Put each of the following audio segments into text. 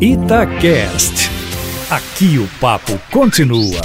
Itacast. Aqui o papo continua.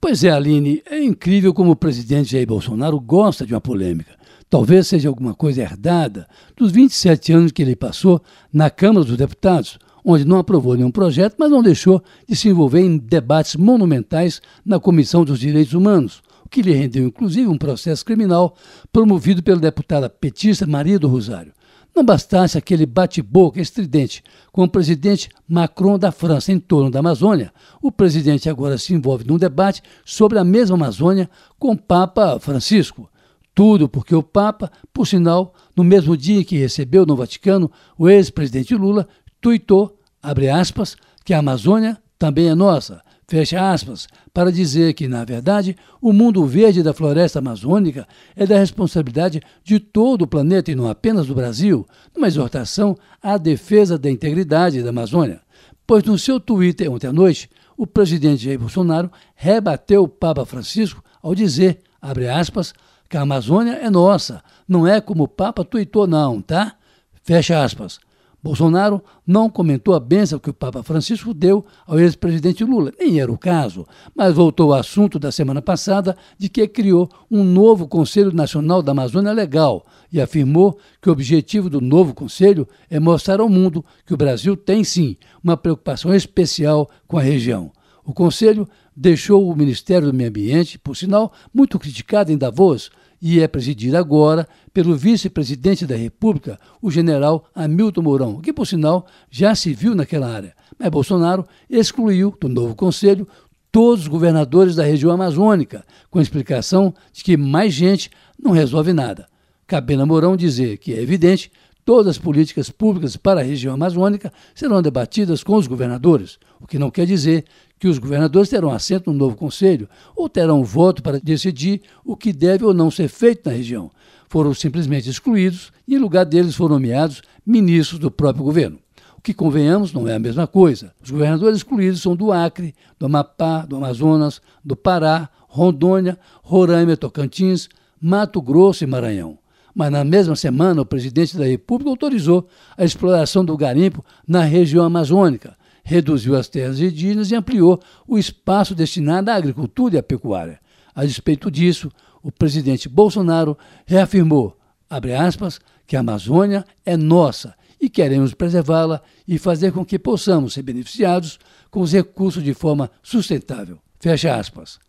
Pois é, Aline, é incrível como o presidente Jair Bolsonaro gosta de uma polêmica. Talvez seja alguma coisa herdada dos 27 anos que ele passou na Câmara dos Deputados, onde não aprovou nenhum projeto, mas não deixou de se envolver em debates monumentais na Comissão dos Direitos Humanos, o que lhe rendeu inclusive um processo criminal promovido pela deputada petista Maria do Rosário. Não bastasse aquele bate-boca estridente com o presidente Macron da França em torno da Amazônia, o presidente agora se envolve num debate sobre a mesma Amazônia com o Papa Francisco. Tudo porque o Papa, por sinal, no mesmo dia em que recebeu no Vaticano o ex-presidente Lula, tuitou, abre aspas, que a Amazônia também é nossa, fecha aspas, para dizer que, na verdade, o mundo verde da floresta amazônica é da responsabilidade de todo o planeta e não apenas do Brasil, numa exortação à defesa da integridade da Amazônia. Pois no seu Twitter ontem à noite, o presidente Jair Bolsonaro rebateu o Papa Francisco ao dizer, abre aspas, que a Amazônia é nossa, não é como o Papa tuitou não, tá? Fecha aspas. Bolsonaro não comentou a benção que o Papa Francisco deu ao ex-presidente Lula, nem era o caso, mas voltou ao assunto da semana passada de que criou um novo Conselho Nacional da Amazônia Legal e afirmou que o objetivo do novo conselho é mostrar ao mundo que o Brasil tem sim uma preocupação especial com a região. O conselho deixou o Ministério do Meio Ambiente, por sinal, muito criticado em Davos, e é presidido agora pelo vice-presidente da República, o general Hamilton Mourão, que, por sinal, já se viu naquela área. Mas Bolsonaro excluiu do novo conselho todos os governadores da região amazônica, com a explicação de que mais gente não resolve nada. Cabendo a Mourão dizer que é evidente todas as políticas públicas para a região amazônica serão debatidas com os governadores, o que não quer dizer que os governadores terão assento no novo conselho ou terão voto para decidir o que deve ou não ser feito na região. Foram simplesmente excluídos e, em lugar deles, foram nomeados ministros do próprio governo. O que, convenhamos, não é a mesma coisa. Os governadores excluídos são do Acre, do Amapá, do Amazonas, do Pará, Rondônia, Roraima, Tocantins, Mato Grosso e Maranhão. Mas na mesma semana, o presidente da República autorizou a exploração do garimpo na região amazônica, reduziu as terras indígenas e ampliou o espaço destinado à agricultura e à pecuária. A despeito disso, o presidente Bolsonaro reafirmou, aspas, que a Amazônia é nossa e queremos preservá-la e fazer com que possamos ser beneficiados com os recursos de forma sustentável. Fecha aspas.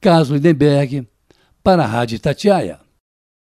Carlos Lindenberg, para a Rádio Tatiaia.